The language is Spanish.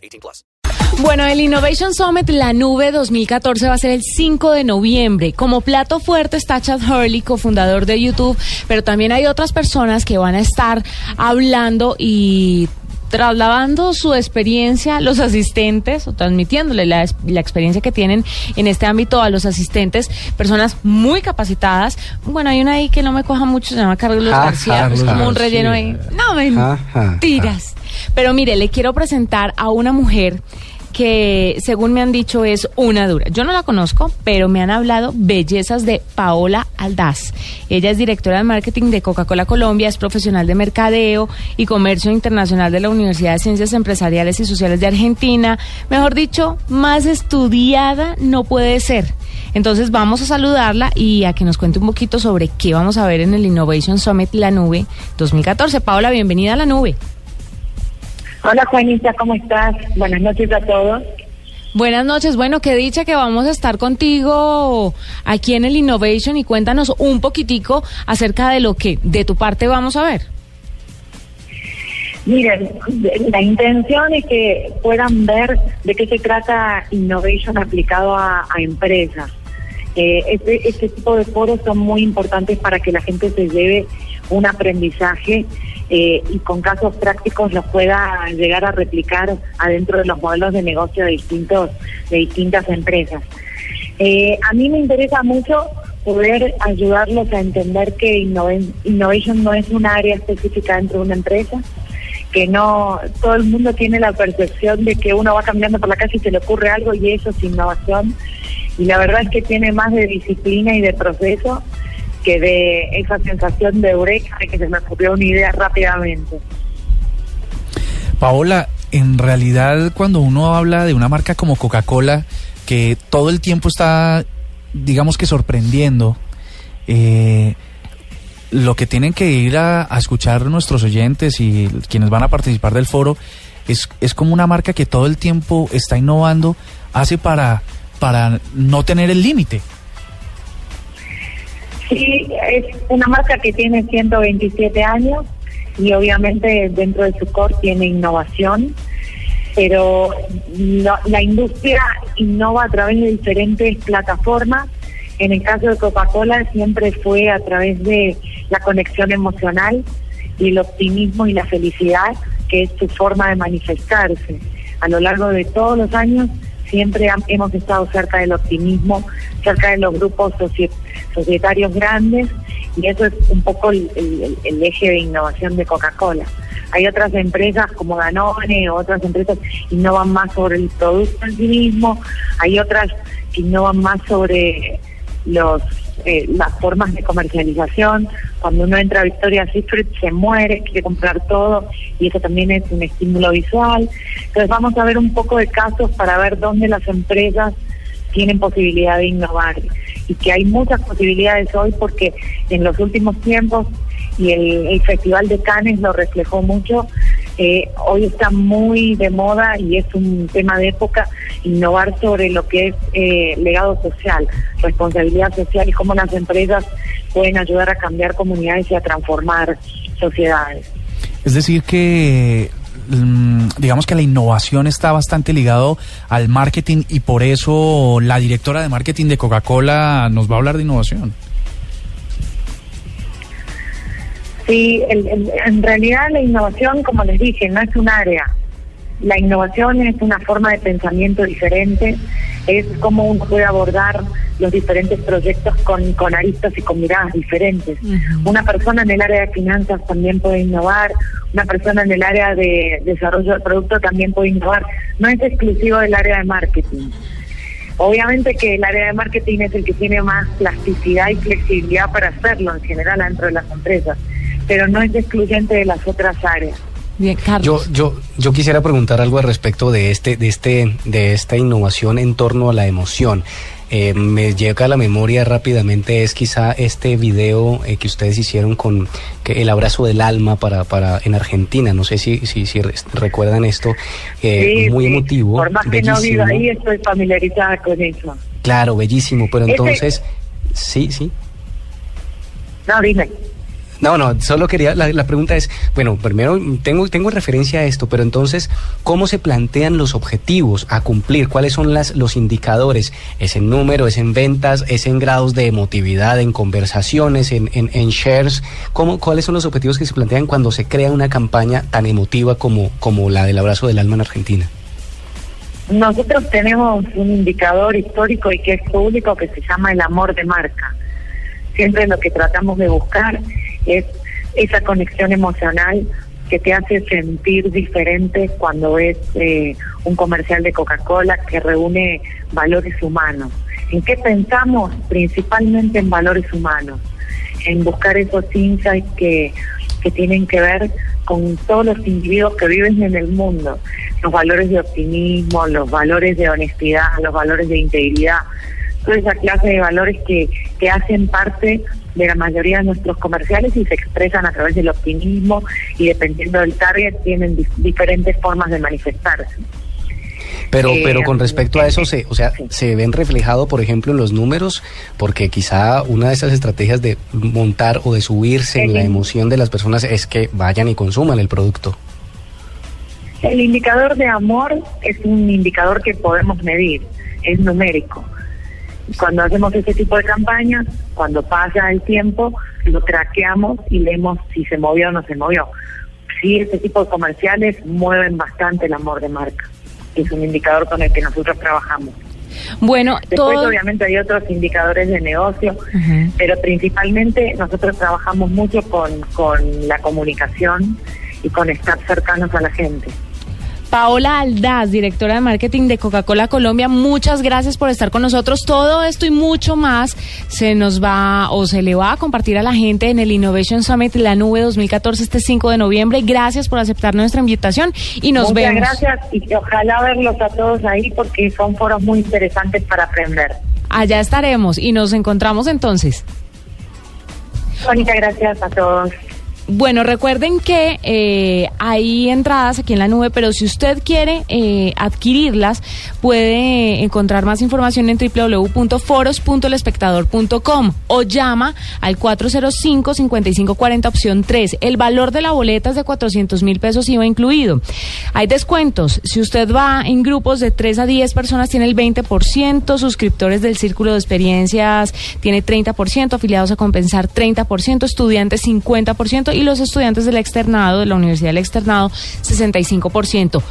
18 plus. Bueno, el Innovation Summit La Nube 2014 va a ser el 5 de noviembre. Como plato fuerte está Chad Hurley, cofundador de YouTube, pero también hay otras personas que van a estar hablando y trasladando su experiencia, los asistentes, o transmitiéndole la, experiencia que tienen en este ámbito a los asistentes, personas muy capacitadas. Bueno, hay una ahí que no me coja mucho, se llama Carlos García, es como un relleno ahí. No, mentiras. Pero mire, le quiero presentar a una mujer que según me han dicho es una dura. Yo no la conozco, pero me han hablado bellezas de Paola Aldaz. Ella es directora de marketing de Coca-Cola Colombia, es profesional de mercadeo y comercio internacional de la Universidad de Ciencias Empresariales y Sociales de Argentina. Mejor dicho, más estudiada no puede ser. Entonces vamos a saludarla y a que nos cuente un poquito sobre qué vamos a ver en el Innovation Summit La Nube 2014. Paola, bienvenida a La Nube. Hola Juanita, ¿cómo estás? Buenas noches a todos. Buenas noches, bueno, qué dicha que vamos a estar contigo aquí en el Innovation y cuéntanos un poquitico acerca de lo que de tu parte vamos a ver. Miren, la intención es que puedan ver de qué se trata Innovation aplicado a, empresas. Eh, este, este tipo de foros son muy importantes para que la gente se lleve un aprendizaje eh, y con casos prácticos los pueda llegar a replicar adentro de los modelos de negocio de distintos de distintas empresas. Eh, a mí me interesa mucho poder ayudarlos a entender que innovation no es un área específica dentro de una empresa, que no todo el mundo tiene la percepción de que uno va caminando por la calle y se le ocurre algo y eso es innovación. Y la verdad es que tiene más de disciplina y de proceso que de esa sensación de eureka, de que se me ocurrió una idea rápidamente. Paola, en realidad cuando uno habla de una marca como Coca-Cola, que todo el tiempo está, digamos que sorprendiendo, eh, lo que tienen que ir a, escuchar nuestros oyentes y quienes van a participar del foro es, es como una marca que todo el tiempo está innovando, hace para, para no tener el límite. Sí, es una marca que tiene 127 años y obviamente dentro de su core tiene innovación, pero la industria innova a través de diferentes plataformas. En el caso de Coca-Cola siempre fue a través de la conexión emocional y el optimismo y la felicidad, que es su forma de manifestarse. A lo largo de todos los años siempre hemos estado cerca del optimismo, cerca de los grupos societarios grandes y eso es un poco el, eje de innovación de Coca-Cola. Hay otras empresas como Danone otras empresas que innovan más sobre el producto en sí mismo, hay otras que innovan más sobre los eh, las formas de comercialización. Cuando uno entra a Victoria's Secret se muere, quiere comprar todo y eso también es un estímulo visual. Entonces vamos a ver un poco de casos para ver dónde las empresas tienen posibilidad de innovar y que hay muchas posibilidades hoy porque en los últimos tiempos y el, Festival de Cannes lo reflejó mucho. Eh, hoy está muy de moda y es un tema de época innovar sobre lo que es eh, legado social, responsabilidad social y cómo las empresas pueden ayudar a cambiar comunidades y a transformar sociedades. Es decir que digamos que la innovación está bastante ligado al marketing y por eso la directora de marketing de Coca-Cola nos va a hablar de innovación. Sí, en realidad la innovación, como les dije, no es un área. La innovación es una forma de pensamiento diferente, es como uno puede abordar los diferentes proyectos con, con aristas y con miradas diferentes. Una persona en el área de finanzas también puede innovar, una persona en el área de desarrollo de producto también puede innovar. No es exclusivo del área de marketing. Obviamente que el área de marketing es el que tiene más plasticidad y flexibilidad para hacerlo en general dentro de las empresas pero no es excluyente de las otras áreas. Bien, Carlos. Yo, yo, yo quisiera preguntar algo al respecto de este, de este, de esta innovación en torno a la emoción. Eh, me llega a la memoria rápidamente es quizá este video eh, que ustedes hicieron con que el abrazo del alma para, para en Argentina. No sé si, si, si re- recuerdan esto. eh, Sí, muy sí. emotivo. Por más que no bellísimo. ahí, estoy familiarizada con eso. Claro, bellísimo. Pero entonces, sí, sí. No, dime. No, no, solo quería, la, la pregunta es, bueno, primero tengo, tengo referencia a esto, pero entonces, ¿cómo se plantean los objetivos a cumplir? ¿Cuáles son las, los indicadores? ¿Es en número, es en ventas, es en grados de emotividad, en conversaciones, en, en, en shares? ¿Cómo, ¿Cuáles son los objetivos que se plantean cuando se crea una campaña tan emotiva como, como la del abrazo del alma en Argentina? Nosotros tenemos un indicador histórico y que es público que se llama el amor de marca. Siempre lo que tratamos de buscar es esa conexión emocional que te hace sentir diferente cuando ves eh, un comercial de Coca-Cola que reúne valores humanos. ¿En qué pensamos? Principalmente en valores humanos, en buscar esos insights que, que tienen que ver con todos los individuos que viven en el mundo, los valores de optimismo, los valores de honestidad, los valores de integridad, toda esa clase de valores que, que hacen parte de la mayoría de nuestros comerciales y se expresan a través del optimismo y dependiendo del target tienen dif- diferentes formas de manifestarse. Pero, Eh, pero con respecto a eso, se, o sea, se ven reflejado, por ejemplo, en los números, porque quizá una de esas estrategias de montar o de subirse en la emoción de las personas es que vayan y consuman el producto. El indicador de amor es un indicador que podemos medir, es numérico. Cuando hacemos ese tipo de campañas, cuando pasa el tiempo, lo traqueamos y vemos si se movió o no se movió. Sí, este tipo de comerciales mueven bastante el amor de marca, que es un indicador con el que nosotros trabajamos. Bueno, Después, todo... obviamente, hay otros indicadores de negocio, pero principalmente nosotros trabajamos mucho con, con la comunicación y con estar cercanos a la gente. Paola Aldaz, directora de marketing de Coca-Cola Colombia, muchas gracias por estar con nosotros. Todo esto y mucho más se nos va o se le va a compartir a la gente en el Innovation Summit La Nube 2014 este 5 de noviembre. Gracias por aceptar nuestra invitación y nos Muchas vemos. gracias y ojalá verlos a todos ahí porque son foros muy interesantes para aprender. Allá estaremos y nos encontramos entonces. Muchas gracias a todos. Bueno, recuerden que eh, hay entradas aquí en la nube, pero si usted quiere eh, adquirirlas, puede encontrar más información en www.foros.lespectador.com o llama al 405-5540 opción 3. El valor de la boleta es de 400 mil pesos IVA incluido. Hay descuentos. Si usted va en grupos de 3 a 10 personas, tiene el 20%, suscriptores del Círculo de Experiencias tiene 30%, afiliados a compensar 30%, estudiantes 50% y los estudiantes del externado, de la Universidad del Externado, 65%.